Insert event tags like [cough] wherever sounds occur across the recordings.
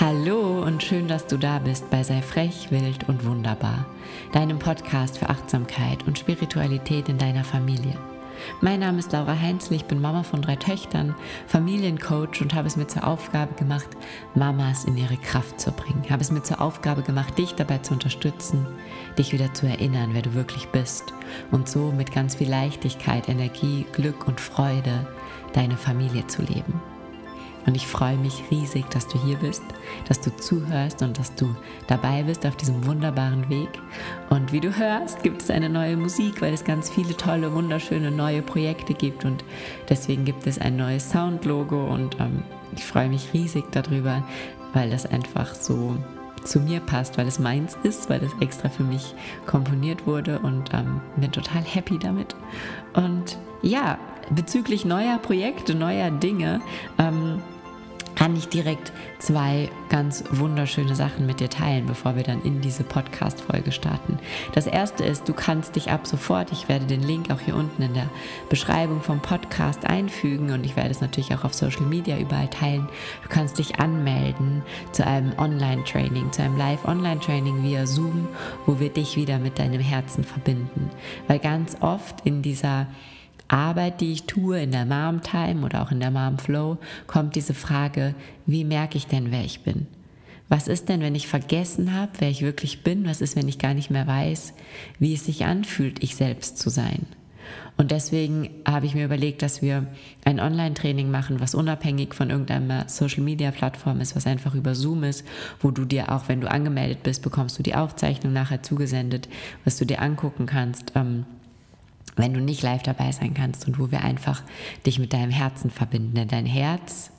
Hallo und schön, dass du da bist bei Sei frech, wild und wunderbar, deinem Podcast für Achtsamkeit und Spiritualität in deiner Familie. Mein Name ist Laura Heinzl, ich bin Mama von drei Töchtern, Familiencoach und habe es mir zur Aufgabe gemacht, Mamas in ihre Kraft zu bringen. Habe es mir zur Aufgabe gemacht, dich dabei zu unterstützen, dich wieder zu erinnern, wer du wirklich bist und so mit ganz viel Leichtigkeit, Energie, Glück und Freude deine Familie zu leben. Und ich freue mich riesig, dass du hier bist, dass du zuhörst und dass du dabei bist auf diesem wunderbaren Weg. Und wie du hörst, gibt es eine neue Musik, weil es ganz viele tolle, wunderschöne neue Projekte gibt. Und deswegen gibt es ein neues Soundlogo. Und ähm, ich freue mich riesig darüber, weil das einfach so zu mir passt, weil es meins ist, weil es extra für mich komponiert wurde und ähm, bin total happy damit. Und ja, bezüglich neuer Projekte, neuer Dinge, ähm, kann ich direkt zwei ganz wunderschöne Sachen mit dir teilen, bevor wir dann in diese Podcast-Folge starten. Das erste ist, du kannst dich ab sofort, ich werde den Link auch hier unten in der Beschreibung vom Podcast einfügen und ich werde es natürlich auch auf Social Media überall teilen. Du kannst dich anmelden zu einem Online-Training, zu einem Live-Online-Training via Zoom, wo wir dich wieder mit deinem Herzen verbinden. Weil ganz oft in dieser Arbeit, die ich tue in der Mom Time oder auch in der Mom Flow, kommt diese Frage, wie merke ich denn, wer ich bin? Was ist denn, wenn ich vergessen habe, wer ich wirklich bin? Was ist, wenn ich gar nicht mehr weiß, wie es sich anfühlt, ich selbst zu sein? Und deswegen habe ich mir überlegt, dass wir ein Online-Training machen, was unabhängig von irgendeiner Social-Media-Plattform ist, was einfach über Zoom ist, wo du dir auch, wenn du angemeldet bist, bekommst du die Aufzeichnung nachher zugesendet, was du dir angucken kannst. Ähm, wenn du nicht live dabei sein kannst und wo wir einfach dich mit deinem Herzen verbinden. Denn dein Herz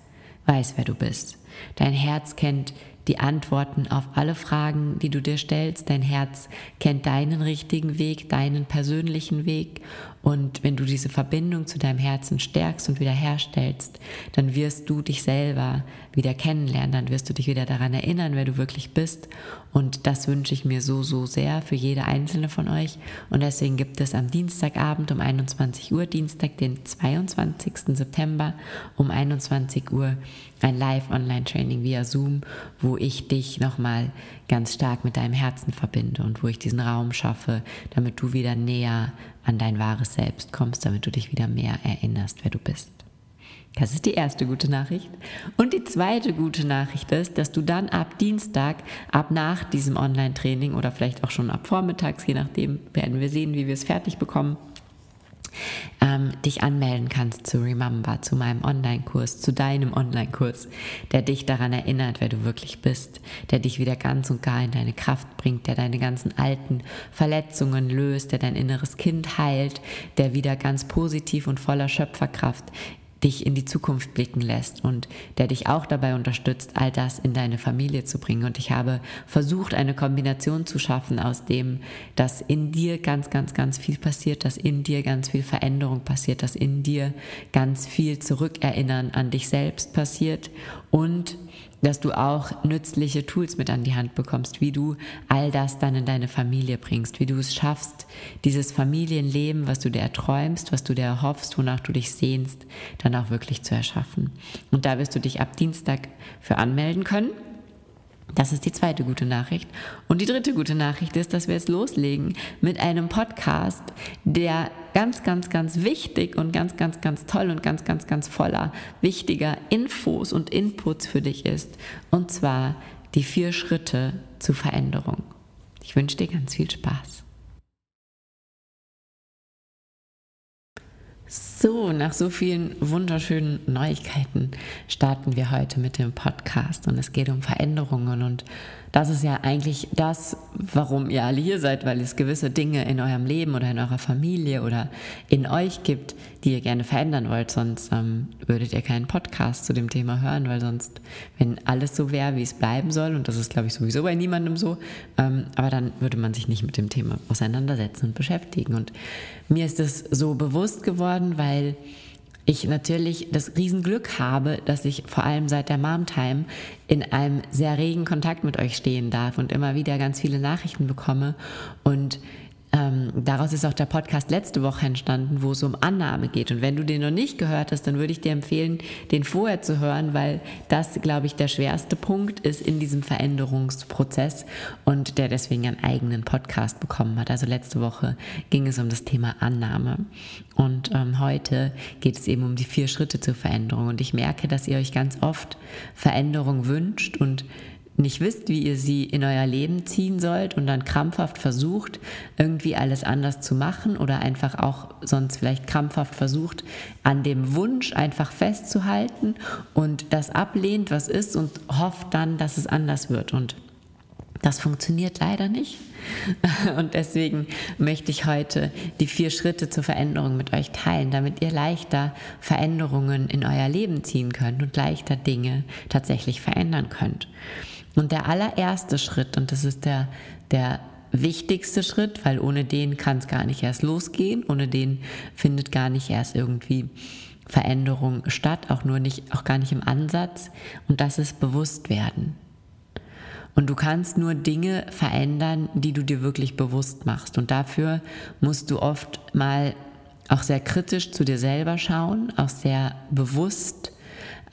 weiß, wer du bist. Dein Herz kennt die Antworten auf alle Fragen, die du dir stellst. Dein Herz kennt deinen richtigen Weg, deinen persönlichen Weg. Und wenn du diese Verbindung zu deinem Herzen stärkst und wiederherstellst, dann wirst du dich selber wieder kennenlernen, dann wirst du dich wieder daran erinnern, wer du wirklich bist. Und das wünsche ich mir so, so sehr für jede einzelne von euch. Und deswegen gibt es am Dienstagabend um 21 Uhr, Dienstag, den 22. September um 21 Uhr, ein Live-Online-Training via Zoom, wo ich dich nochmal ganz stark mit deinem Herzen verbinde und wo ich diesen Raum schaffe, damit du wieder näher an dein wahres Selbst kommst, damit du dich wieder mehr erinnerst, wer du bist. Das ist die erste gute Nachricht. Und die zweite gute Nachricht ist, dass du dann ab Dienstag, ab nach diesem Online-Training oder vielleicht auch schon ab vormittags, je nachdem werden wir sehen, wie wir es fertig bekommen, ähm, dich anmelden kannst zu Remember, zu meinem Online-Kurs, zu deinem Online-Kurs, der dich daran erinnert, wer du wirklich bist, der dich wieder ganz und gar in deine Kraft bringt, der deine ganzen alten Verletzungen löst, der dein inneres Kind heilt, der wieder ganz positiv und voller Schöpferkraft dich in die Zukunft blicken lässt und der dich auch dabei unterstützt, all das in deine Familie zu bringen. Und ich habe versucht, eine Kombination zu schaffen aus dem, dass in dir ganz, ganz, ganz viel passiert, dass in dir ganz viel Veränderung passiert, dass in dir ganz viel Zurückerinnern an dich selbst passiert und dass du auch nützliche Tools mit an die Hand bekommst, wie du all das dann in deine Familie bringst, wie du es schaffst, dieses Familienleben, was du dir erträumst, was du dir erhoffst, wonach du dich sehnst, dann auch wirklich zu erschaffen. Und da wirst du dich ab Dienstag für anmelden können. Das ist die zweite gute Nachricht. Und die dritte gute Nachricht ist, dass wir jetzt loslegen mit einem Podcast, der ganz, ganz, ganz wichtig und ganz, ganz, ganz toll und ganz, ganz, ganz voller wichtiger Infos und Inputs für dich ist. Und zwar die vier Schritte zur Veränderung. Ich wünsche dir ganz viel Spaß. So, nach so vielen wunderschönen Neuigkeiten starten wir heute mit dem Podcast und es geht um Veränderungen und das ist ja eigentlich das, warum ihr alle hier seid, weil es gewisse Dinge in eurem Leben oder in eurer Familie oder in euch gibt, die ihr gerne verändern wollt. Sonst ähm, würdet ihr keinen Podcast zu dem Thema hören, weil sonst, wenn alles so wäre, wie es bleiben soll, und das ist, glaube ich, sowieso bei niemandem so, ähm, aber dann würde man sich nicht mit dem Thema auseinandersetzen und beschäftigen. Und mir ist es so bewusst geworden, weil ich natürlich das Riesenglück habe, dass ich vor allem seit der Mom-Time in einem sehr regen Kontakt mit euch stehen darf und immer wieder ganz viele Nachrichten bekomme. Und ähm, daraus ist auch der Podcast letzte Woche entstanden, wo es um Annahme geht. Und wenn du den noch nicht gehört hast, dann würde ich dir empfehlen, den vorher zu hören, weil das, glaube ich, der schwerste Punkt ist in diesem Veränderungsprozess und der deswegen einen eigenen Podcast bekommen hat. Also letzte Woche ging es um das Thema Annahme. Und ähm, heute geht es eben um die vier Schritte zur Veränderung. Und ich merke, dass ihr euch ganz oft Veränderung wünscht und nicht wisst, wie ihr sie in euer Leben ziehen sollt und dann krampfhaft versucht, irgendwie alles anders zu machen oder einfach auch sonst vielleicht krampfhaft versucht, an dem Wunsch einfach festzuhalten und das ablehnt, was ist und hofft dann, dass es anders wird. Und das funktioniert leider nicht. [laughs] Und deswegen möchte ich heute die vier Schritte zur Veränderung mit euch teilen, damit ihr leichter Veränderungen in euer Leben ziehen könnt und leichter Dinge tatsächlich verändern könnt. Und der allererste Schritt, und das ist der, der wichtigste Schritt, weil ohne den kann es gar nicht erst losgehen, ohne den findet gar nicht erst irgendwie Veränderung statt, auch nur nicht, auch gar nicht im Ansatz. Und das ist Bewusstwerden. Und du kannst nur Dinge verändern, die du dir wirklich bewusst machst. Und dafür musst du oft mal auch sehr kritisch zu dir selber schauen, auch sehr bewusst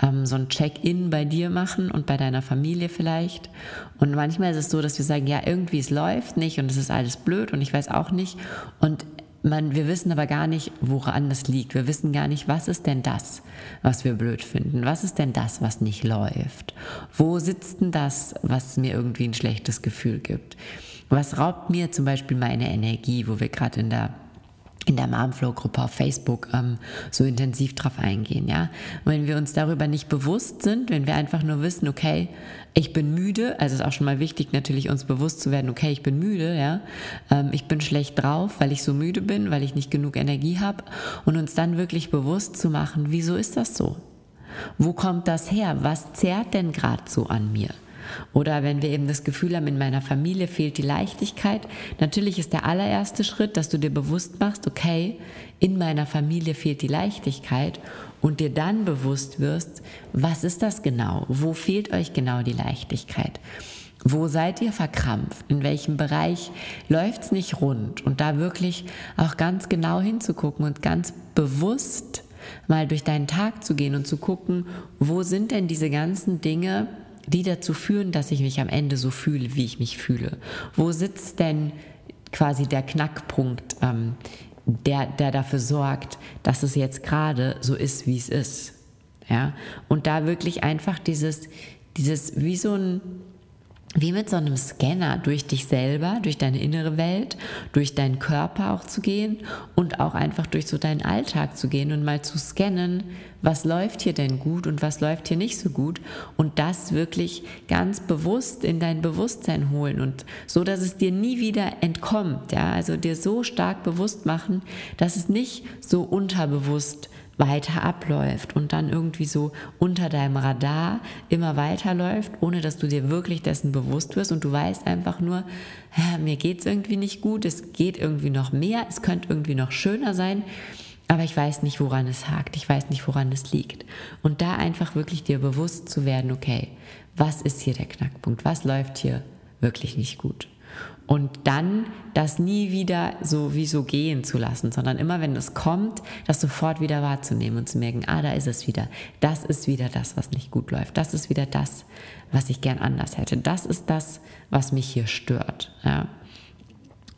ähm, so ein Check-in bei dir machen und bei deiner Familie vielleicht. Und manchmal ist es so, dass wir sagen, ja, irgendwie es läuft nicht und es ist alles blöd und ich weiß auch nicht. Und man, wir wissen aber gar nicht, woran das liegt. Wir wissen gar nicht, was ist denn das, was wir blöd finden? Was ist denn das, was nicht läuft? Wo sitzt denn das, was mir irgendwie ein schlechtes Gefühl gibt? Was raubt mir zum Beispiel meine Energie, wo wir gerade in der in der Momflow-Gruppe auf Facebook ähm, so intensiv drauf eingehen, ja. Wenn wir uns darüber nicht bewusst sind, wenn wir einfach nur wissen, okay, ich bin müde, also ist auch schon mal wichtig, natürlich uns bewusst zu werden, okay, ich bin müde, ja, ähm, ich bin schlecht drauf, weil ich so müde bin, weil ich nicht genug Energie habe und uns dann wirklich bewusst zu machen, wieso ist das so? Wo kommt das her? Was zerrt denn gerade so an mir? Oder wenn wir eben das Gefühl haben, in meiner Familie fehlt die Leichtigkeit, natürlich ist der allererste Schritt, dass du dir bewusst machst, okay, in meiner Familie fehlt die Leichtigkeit und dir dann bewusst wirst, was ist das genau? Wo fehlt euch genau die Leichtigkeit? Wo seid ihr verkrampft? In welchem Bereich läuft es nicht rund? Und da wirklich auch ganz genau hinzugucken und ganz bewusst mal durch deinen Tag zu gehen und zu gucken, wo sind denn diese ganzen Dinge, die dazu führen, dass ich mich am Ende so fühle, wie ich mich fühle. Wo sitzt denn quasi der Knackpunkt, ähm, der, der dafür sorgt, dass es jetzt gerade so ist, wie es ist? Ja? Und da wirklich einfach dieses, dieses wie so ein wie mit so einem Scanner durch dich selber, durch deine innere Welt, durch deinen Körper auch zu gehen und auch einfach durch so deinen Alltag zu gehen und mal zu scannen, was läuft hier denn gut und was läuft hier nicht so gut und das wirklich ganz bewusst in dein Bewusstsein holen und so, dass es dir nie wieder entkommt, ja, also dir so stark bewusst machen, dass es nicht so unterbewusst weiter abläuft und dann irgendwie so unter deinem Radar immer weiterläuft, ohne dass du dir wirklich dessen bewusst wirst und du weißt einfach nur, mir geht es irgendwie nicht gut, es geht irgendwie noch mehr, es könnte irgendwie noch schöner sein, aber ich weiß nicht, woran es hakt, ich weiß nicht, woran es liegt. Und da einfach wirklich dir bewusst zu werden, okay, was ist hier der Knackpunkt, was läuft hier wirklich nicht gut? Und dann das nie wieder so wie so gehen zu lassen, sondern immer wenn es kommt, das sofort wieder wahrzunehmen und zu merken, ah, da ist es wieder. Das ist wieder das, was nicht gut läuft. Das ist wieder das, was ich gern anders hätte. Das ist das, was mich hier stört. Ja.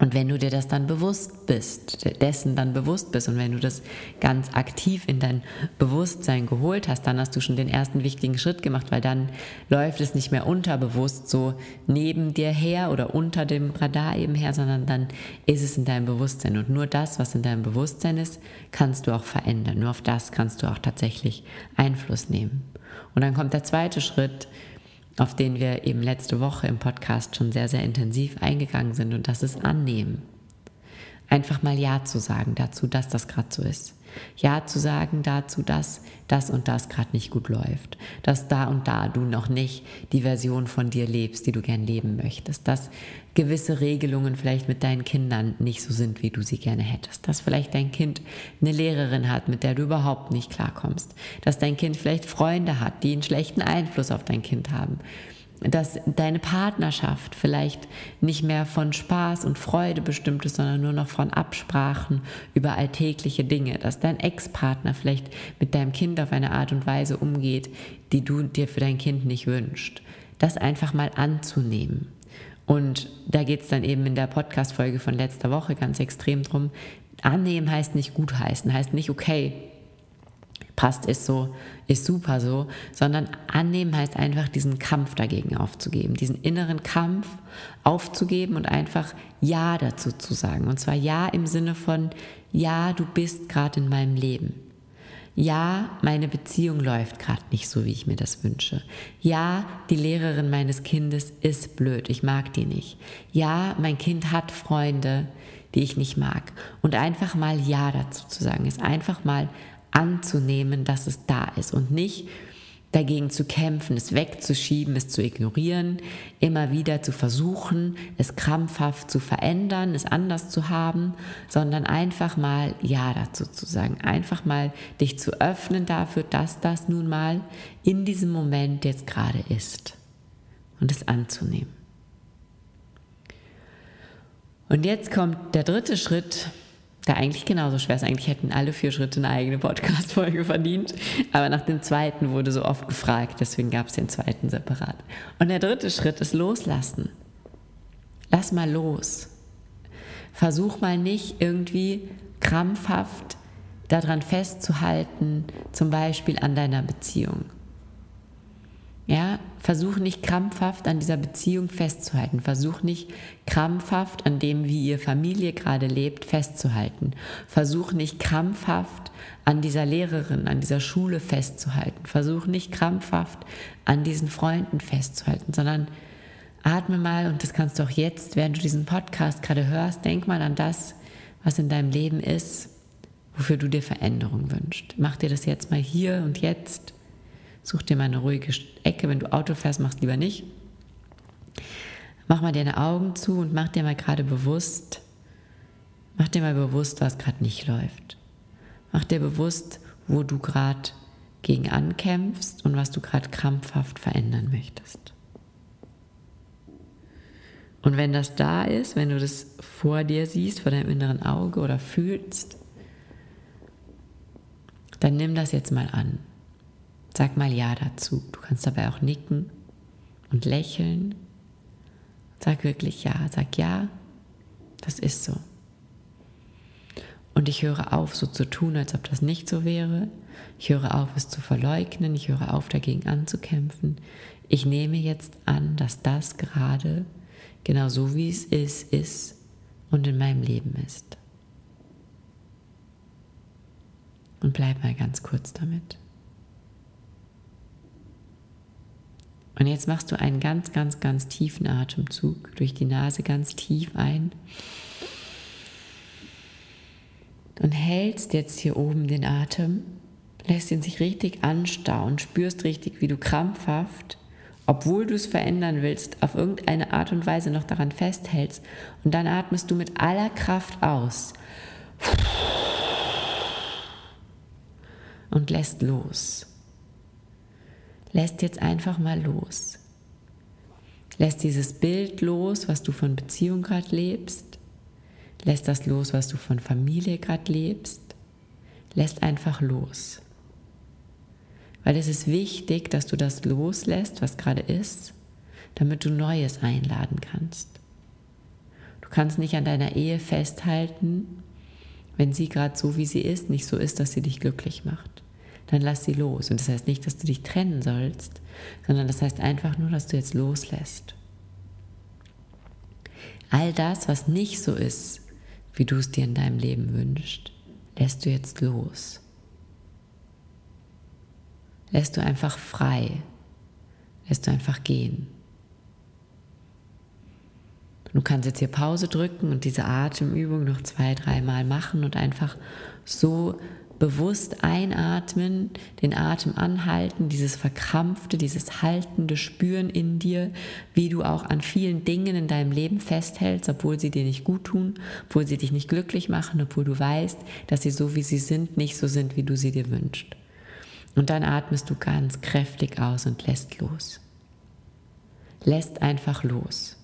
Und wenn du dir das dann bewusst bist, dessen dann bewusst bist und wenn du das ganz aktiv in dein Bewusstsein geholt hast, dann hast du schon den ersten wichtigen Schritt gemacht, weil dann läuft es nicht mehr unterbewusst so neben dir her oder unter dem Radar eben her, sondern dann ist es in deinem Bewusstsein. Und nur das, was in deinem Bewusstsein ist, kannst du auch verändern. Nur auf das kannst du auch tatsächlich Einfluss nehmen. Und dann kommt der zweite Schritt, auf den wir eben letzte Woche im Podcast schon sehr, sehr intensiv eingegangen sind. Und das ist annehmen. Einfach mal Ja zu sagen dazu, dass das gerade so ist. Ja zu sagen dazu, dass das und das gerade nicht gut läuft. Dass da und da du noch nicht die Version von dir lebst, die du gern leben möchtest. Dass gewisse Regelungen vielleicht mit deinen Kindern nicht so sind, wie du sie gerne hättest. Dass vielleicht dein Kind eine Lehrerin hat, mit der du überhaupt nicht klarkommst. Dass dein Kind vielleicht Freunde hat, die einen schlechten Einfluss auf dein Kind haben dass deine Partnerschaft vielleicht nicht mehr von Spaß und Freude bestimmt ist, sondern nur noch von Absprachen über alltägliche Dinge, dass dein Ex-Partner vielleicht mit deinem Kind auf eine Art und Weise umgeht, die du dir für dein Kind nicht wünschst. Das einfach mal anzunehmen. Und da geht es dann eben in der Podcast-Folge von letzter Woche ganz extrem drum. Annehmen heißt nicht gutheißen, heißt nicht, okay, passt, ist so, ist super so, sondern annehmen heißt einfach diesen Kampf dagegen aufzugeben, diesen inneren Kampf aufzugeben und einfach Ja dazu zu sagen. Und zwar Ja im Sinne von, ja, du bist gerade in meinem Leben. Ja, meine Beziehung läuft gerade nicht so, wie ich mir das wünsche. Ja, die Lehrerin meines Kindes ist blöd, ich mag die nicht. Ja, mein Kind hat Freunde, die ich nicht mag. Und einfach mal Ja dazu zu sagen, ist einfach mal anzunehmen, dass es da ist und nicht dagegen zu kämpfen, es wegzuschieben, es zu ignorieren, immer wieder zu versuchen, es krampfhaft zu verändern, es anders zu haben, sondern einfach mal Ja dazu zu sagen, einfach mal dich zu öffnen dafür, dass das nun mal in diesem Moment jetzt gerade ist und es anzunehmen. Und jetzt kommt der dritte Schritt, der eigentlich genauso schwer ist. Eigentlich hätten alle vier Schritte eine eigene Podcast-Folge verdient. Aber nach dem zweiten wurde so oft gefragt, deswegen gab es den zweiten separat. Und der dritte Schritt ist loslassen. Lass mal los. Versuch mal nicht irgendwie krampfhaft daran festzuhalten, zum Beispiel an deiner Beziehung. Ja, versuch nicht krampfhaft an dieser Beziehung festzuhalten. Versuch nicht krampfhaft an dem, wie ihr Familie gerade lebt, festzuhalten. Versuch nicht krampfhaft an dieser Lehrerin, an dieser Schule festzuhalten. Versuch nicht krampfhaft an diesen Freunden festzuhalten, sondern atme mal und das kannst du auch jetzt, während du diesen Podcast gerade hörst, denk mal an das, was in deinem Leben ist, wofür du dir Veränderung wünschst. Mach dir das jetzt mal hier und jetzt Such dir mal eine ruhige Ecke. Wenn du Auto fährst, mach's lieber nicht. Mach mal deine Augen zu und mach dir mal gerade bewusst, mach dir mal bewusst, was gerade nicht läuft. Mach dir bewusst, wo du gerade gegen ankämpfst und was du gerade krampfhaft verändern möchtest. Und wenn das da ist, wenn du das vor dir siehst, vor deinem inneren Auge oder fühlst, dann nimm das jetzt mal an. Sag mal Ja dazu. Du kannst dabei auch nicken und lächeln. Sag wirklich Ja. Sag Ja, das ist so. Und ich höre auf, so zu tun, als ob das nicht so wäre. Ich höre auf, es zu verleugnen. Ich höre auf, dagegen anzukämpfen. Ich nehme jetzt an, dass das gerade genau so, wie es ist, ist und in meinem Leben ist. Und bleib mal ganz kurz damit. Und jetzt machst du einen ganz, ganz, ganz tiefen Atemzug durch die Nase ganz tief ein. Und hältst jetzt hier oben den Atem, lässt ihn sich richtig anstauen, spürst richtig, wie du krampfhaft, obwohl du es verändern willst, auf irgendeine Art und Weise noch daran festhältst. Und dann atmest du mit aller Kraft aus und lässt los lässt jetzt einfach mal los. Lässt dieses Bild los, was du von Beziehung gerade lebst. Lässt das los, was du von Familie gerade lebst. Lässt einfach los. Weil es ist wichtig, dass du das loslässt, was gerade ist, damit du Neues einladen kannst. Du kannst nicht an deiner Ehe festhalten, wenn sie gerade so, wie sie ist, nicht so ist, dass sie dich glücklich macht dann lass sie los. Und das heißt nicht, dass du dich trennen sollst, sondern das heißt einfach nur, dass du jetzt loslässt. All das, was nicht so ist, wie du es dir in deinem Leben wünschst, lässt du jetzt los. Lässt du einfach frei. Lässt du einfach gehen. Du kannst jetzt hier Pause drücken und diese Atemübung noch zwei, dreimal machen und einfach so bewusst einatmen, den Atem anhalten, dieses verkrampfte, dieses haltende Spüren in dir, wie du auch an vielen Dingen in deinem Leben festhältst, obwohl sie dir nicht gut tun, obwohl sie dich nicht glücklich machen, obwohl du weißt, dass sie so wie sie sind, nicht so sind, wie du sie dir wünschst. Und dann atmest du ganz kräftig aus und lässt los. lässt einfach los.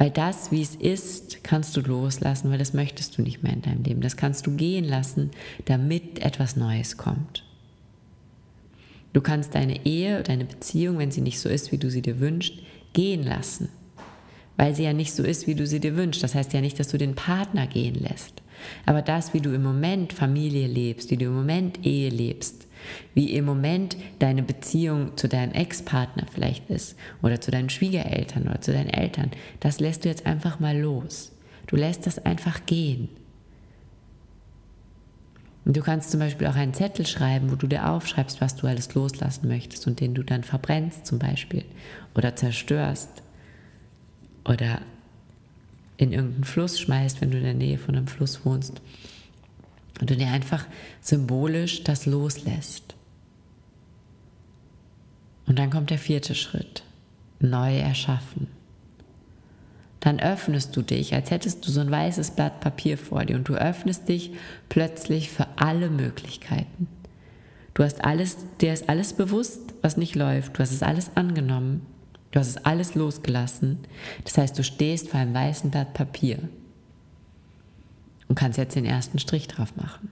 Weil das, wie es ist, kannst du loslassen, weil das möchtest du nicht mehr in deinem Leben. Das kannst du gehen lassen, damit etwas Neues kommt. Du kannst deine Ehe, deine Beziehung, wenn sie nicht so ist, wie du sie dir wünschst, gehen lassen. Weil sie ja nicht so ist, wie du sie dir wünschst. Das heißt ja nicht, dass du den Partner gehen lässt. Aber das, wie du im Moment Familie lebst, wie du im Moment Ehe lebst, wie im Moment deine Beziehung zu deinem Ex-Partner vielleicht ist oder zu deinen Schwiegereltern oder zu deinen Eltern, das lässt du jetzt einfach mal los. Du lässt das einfach gehen. Und du kannst zum Beispiel auch einen Zettel schreiben, wo du dir aufschreibst, was du alles loslassen möchtest und den du dann verbrennst zum Beispiel oder zerstörst oder in irgendeinen Fluss schmeißt, wenn du in der Nähe von einem Fluss wohnst und du dir einfach symbolisch das loslässt. Und dann kommt der vierte Schritt, neu erschaffen. Dann öffnest du dich, als hättest du so ein weißes Blatt Papier vor dir und du öffnest dich plötzlich für alle Möglichkeiten. Du hast alles, dir ist alles bewusst, was nicht läuft. Du hast es alles angenommen. Du hast es alles losgelassen. Das heißt, du stehst vor einem weißen Blatt Papier und kannst jetzt den ersten Strich drauf machen.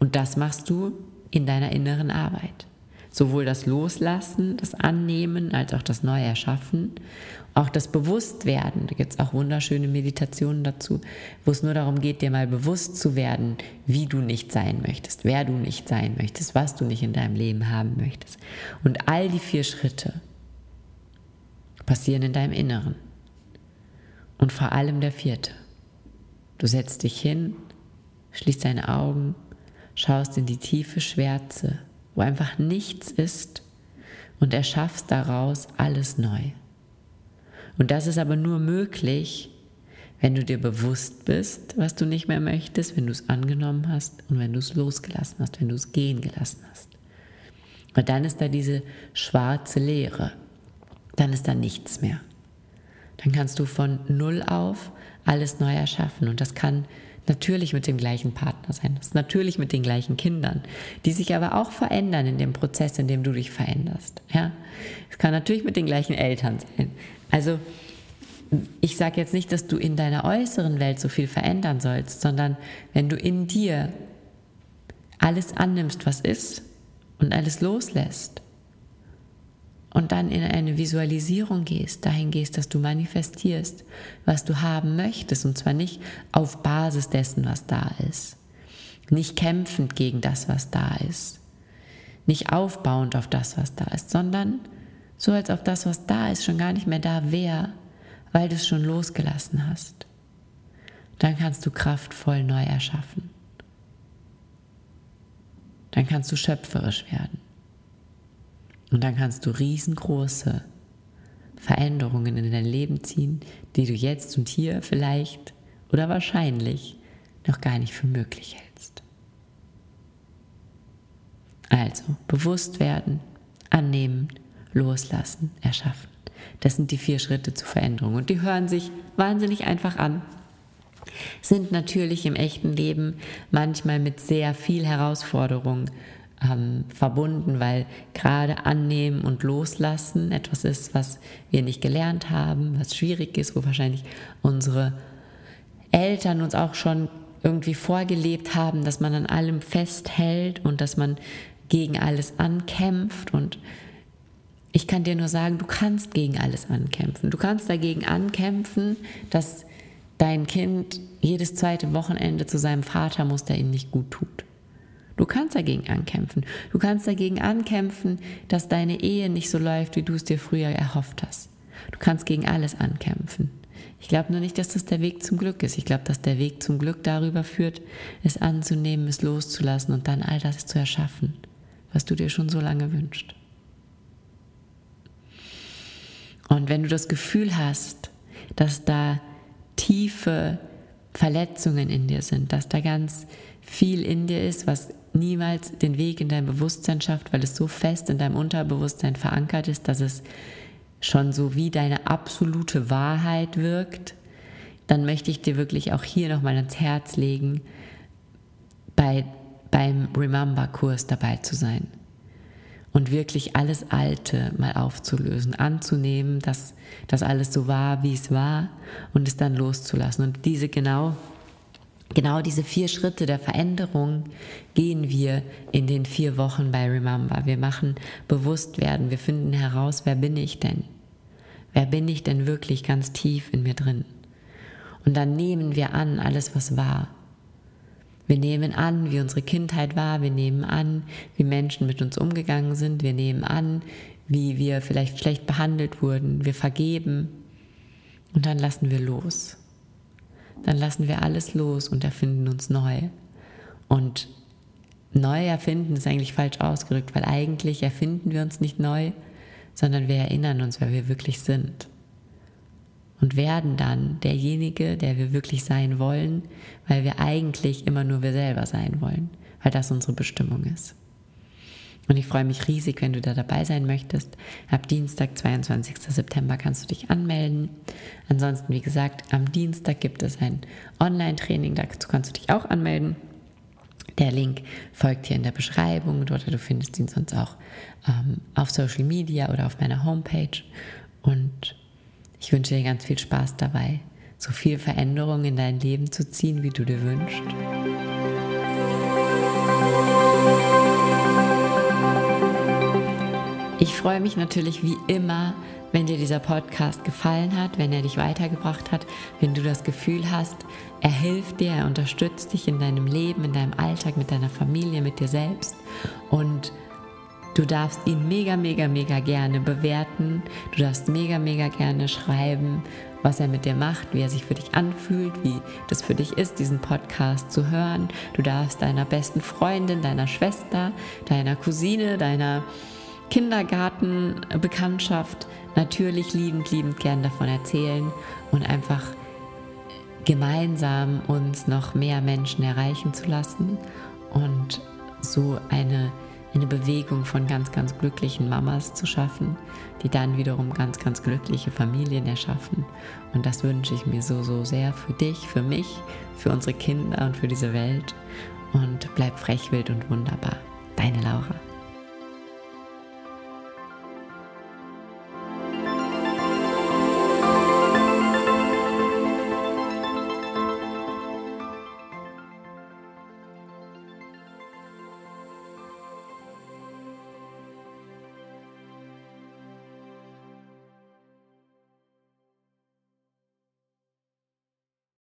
Und das machst du in deiner inneren Arbeit. Sowohl das Loslassen, das Annehmen, als auch das Neuerschaffen, auch das Bewusstwerden. Da gibt es auch wunderschöne Meditationen dazu, wo es nur darum geht, dir mal bewusst zu werden, wie du nicht sein möchtest, wer du nicht sein möchtest, was du nicht in deinem Leben haben möchtest. Und all die vier Schritte passieren in deinem Inneren. Und vor allem der vierte. Du setzt dich hin, schließt deine Augen, schaust in die tiefe Schwärze, wo einfach nichts ist und erschaffst daraus alles neu. Und das ist aber nur möglich, wenn du dir bewusst bist, was du nicht mehr möchtest, wenn du es angenommen hast und wenn du es losgelassen hast, wenn du es gehen gelassen hast. Und dann ist da diese schwarze Leere. Dann ist da nichts mehr. Dann kannst du von Null auf alles neu erschaffen. Und das kann natürlich mit dem gleichen Partner sein, das ist natürlich mit den gleichen Kindern, die sich aber auch verändern in dem Prozess, in dem du dich veränderst. Ja? Es kann natürlich mit den gleichen Eltern sein. Also ich sage jetzt nicht, dass du in deiner äußeren Welt so viel verändern sollst, sondern wenn du in dir alles annimmst, was ist und alles loslässt, und dann in eine Visualisierung gehst, dahin gehst, dass du manifestierst, was du haben möchtest, und zwar nicht auf Basis dessen, was da ist, nicht kämpfend gegen das, was da ist, nicht aufbauend auf das, was da ist, sondern so, als ob das, was da ist, schon gar nicht mehr da wäre, weil du es schon losgelassen hast. Dann kannst du kraftvoll neu erschaffen. Dann kannst du schöpferisch werden. Und dann kannst du riesengroße Veränderungen in dein Leben ziehen, die du jetzt und hier vielleicht oder wahrscheinlich noch gar nicht für möglich hältst. Also bewusst werden, annehmen, loslassen, erschaffen. Das sind die vier Schritte zur Veränderung und die hören sich wahnsinnig einfach an, sind natürlich im echten Leben manchmal mit sehr viel Herausforderung ähm, verbunden, weil gerade annehmen und loslassen etwas ist, was wir nicht gelernt haben, was schwierig ist, wo wahrscheinlich unsere Eltern uns auch schon irgendwie vorgelebt haben, dass man an allem festhält und dass man gegen alles ankämpft und ich kann dir nur sagen, du kannst gegen alles ankämpfen. Du kannst dagegen ankämpfen, dass dein Kind jedes zweite Wochenende zu seinem Vater muss, der ihm nicht gut tut. Du kannst dagegen ankämpfen. Du kannst dagegen ankämpfen, dass deine Ehe nicht so läuft, wie du es dir früher erhofft hast. Du kannst gegen alles ankämpfen. Ich glaube nur nicht, dass das der Weg zum Glück ist. Ich glaube, dass der Weg zum Glück darüber führt, es anzunehmen, es loszulassen und dann all das zu erschaffen, was du dir schon so lange wünschst. Und wenn du das Gefühl hast, dass da tiefe Verletzungen in dir sind, dass da ganz viel in dir ist, was niemals den Weg in dein Bewusstsein schafft, weil es so fest in deinem Unterbewusstsein verankert ist, dass es schon so wie deine absolute Wahrheit wirkt, dann möchte ich dir wirklich auch hier nochmal ans Herz legen, bei, beim Remember-Kurs dabei zu sein. und wirklich alles Alte mal aufzulösen, anzunehmen, dass das alles so war, wie es war und es dann loszulassen. Und diese genau, genau diese vier Schritte der Veränderung gehen wir in den vier Wochen bei Remember. Wir machen bewusst werden, wir finden heraus, wer bin ich denn? Wer bin ich denn wirklich ganz tief in mir drin? Und dann nehmen wir an alles, was war. Wir nehmen an, wie unsere Kindheit war. Wir nehmen an, wie Menschen mit uns umgegangen sind. Wir nehmen an, wie wir vielleicht schlecht behandelt wurden. Wir vergeben. Und dann lassen wir los. Dann lassen wir alles los und erfinden uns neu. Und neu erfinden ist eigentlich falsch ausgedrückt, weil eigentlich erfinden wir uns nicht neu, sondern wir erinnern uns, wer wir wirklich sind und werden dann derjenige, der wir wirklich sein wollen, weil wir eigentlich immer nur wir selber sein wollen, weil das unsere Bestimmung ist. Und ich freue mich riesig, wenn du da dabei sein möchtest. Ab Dienstag, 22. September, kannst du dich anmelden. Ansonsten, wie gesagt, am Dienstag gibt es ein Online-Training, dazu kannst du dich auch anmelden. Der Link folgt hier in der Beschreibung oder du findest ihn sonst auch ähm, auf Social Media oder auf meiner Homepage. Und ich wünsche dir ganz viel Spaß dabei, so viel Veränderung in dein Leben zu ziehen, wie du dir wünschst. Freue mich natürlich wie immer, wenn dir dieser Podcast gefallen hat, wenn er dich weitergebracht hat, wenn du das Gefühl hast, er hilft dir, er unterstützt dich in deinem Leben, in deinem Alltag, mit deiner Familie, mit dir selbst und Du darfst ihn mega, mega, mega gerne bewerten. Du darfst mega, mega gerne schreiben, was er mit dir macht, wie er sich für dich anfühlt, wie das für dich ist, diesen Podcast zu hören. Du darfst deiner besten Freundin, deiner Schwester, deiner Cousine, deiner Kindergartenbekanntschaft natürlich liebend, liebend gern davon erzählen und einfach gemeinsam uns noch mehr Menschen erreichen zu lassen und so eine eine Bewegung von ganz, ganz glücklichen Mamas zu schaffen, die dann wiederum ganz, ganz glückliche Familien erschaffen. Und das wünsche ich mir so, so sehr für dich, für mich, für unsere Kinder und für diese Welt. Und bleib frech, wild und wunderbar. Deine Laura.